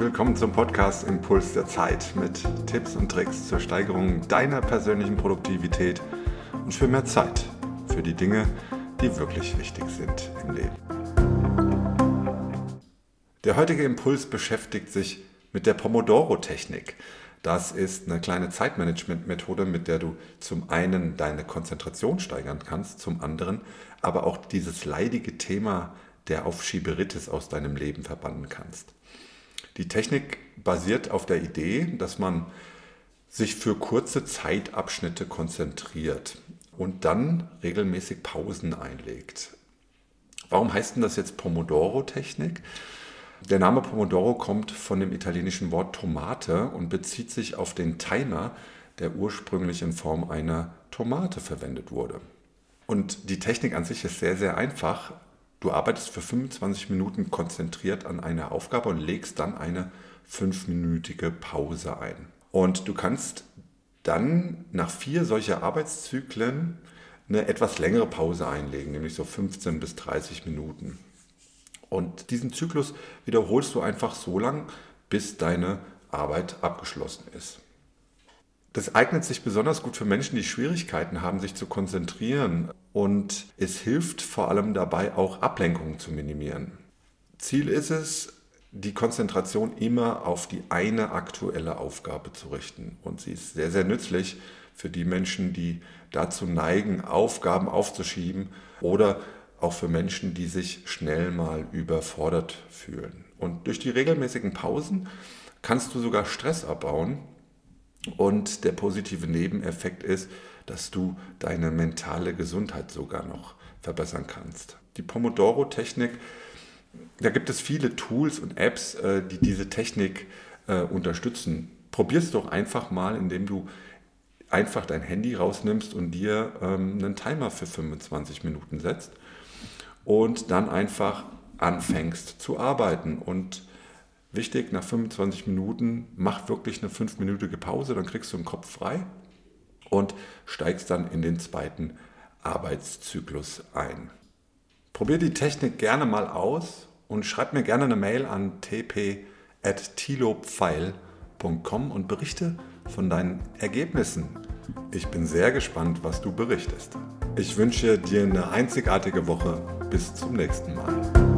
willkommen zum Podcast Impuls der Zeit mit Tipps und Tricks zur Steigerung deiner persönlichen Produktivität und für mehr Zeit für die Dinge, die wirklich wichtig sind im Leben. Der heutige Impuls beschäftigt sich mit der Pomodoro-Technik. Das ist eine kleine Zeitmanagement-Methode, mit der du zum einen deine Konzentration steigern kannst, zum anderen aber auch dieses leidige Thema der Aufschieberitis aus deinem Leben verbannen kannst. Die Technik basiert auf der Idee, dass man sich für kurze Zeitabschnitte konzentriert und dann regelmäßig Pausen einlegt. Warum heißt denn das jetzt Pomodoro-Technik? Der Name Pomodoro kommt von dem italienischen Wort Tomate und bezieht sich auf den Timer, der ursprünglich in Form einer Tomate verwendet wurde. Und die Technik an sich ist sehr, sehr einfach. Du arbeitest für 25 Minuten konzentriert an einer Aufgabe und legst dann eine fünfminütige Pause ein. Und du kannst dann nach vier solcher Arbeitszyklen eine etwas längere Pause einlegen, nämlich so 15 bis 30 Minuten. Und diesen Zyklus wiederholst du einfach so lang, bis deine Arbeit abgeschlossen ist. Das eignet sich besonders gut für Menschen, die Schwierigkeiten haben, sich zu konzentrieren. Und es hilft vor allem dabei, auch Ablenkungen zu minimieren. Ziel ist es, die Konzentration immer auf die eine aktuelle Aufgabe zu richten. Und sie ist sehr, sehr nützlich für die Menschen, die dazu neigen, Aufgaben aufzuschieben oder auch für Menschen, die sich schnell mal überfordert fühlen. Und durch die regelmäßigen Pausen kannst du sogar Stress abbauen. Und der positive Nebeneffekt ist, dass du deine mentale Gesundheit sogar noch verbessern kannst. Die Pomodoro-Technik, da gibt es viele Tools und Apps, äh, die diese Technik äh, unterstützen. Probier es doch einfach mal, indem du einfach dein Handy rausnimmst und dir ähm, einen Timer für 25 Minuten setzt und dann einfach anfängst zu arbeiten. Und wichtig, nach 25 Minuten mach wirklich eine 5-minütige Pause, dann kriegst du den Kopf frei und steigst dann in den zweiten Arbeitszyklus ein. Probier die Technik gerne mal aus und schreib mir gerne eine Mail an tp.tilopfeil.com und berichte von deinen Ergebnissen. Ich bin sehr gespannt, was du berichtest. Ich wünsche dir eine einzigartige Woche. Bis zum nächsten Mal.